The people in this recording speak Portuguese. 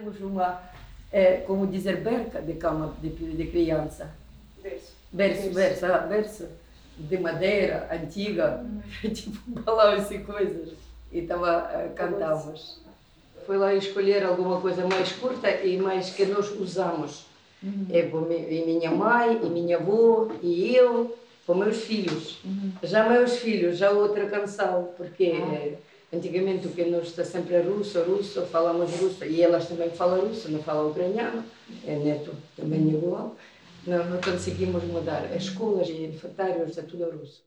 temos uma, é, como dizer, berca de cama de, de criança. Berço. Berço, berço, ah, berço de madeira, antiga, tipo balões e coisas. E tava, uh, cantávamos. Foi lá escolher alguma coisa mais curta e mais que nós usamos. Uhum. É, e minha mãe, e minha avó, e eu, para meus filhos. Uhum. Já meus filhos, já outra canção, porque Ah. Antigamente o nós está sempre é russo, russo, falamos russo, e elas também falam russo, não falam ucraniano, é neto também igual. Não, não conseguimos mudar. As escolas e infantários é tudo russo.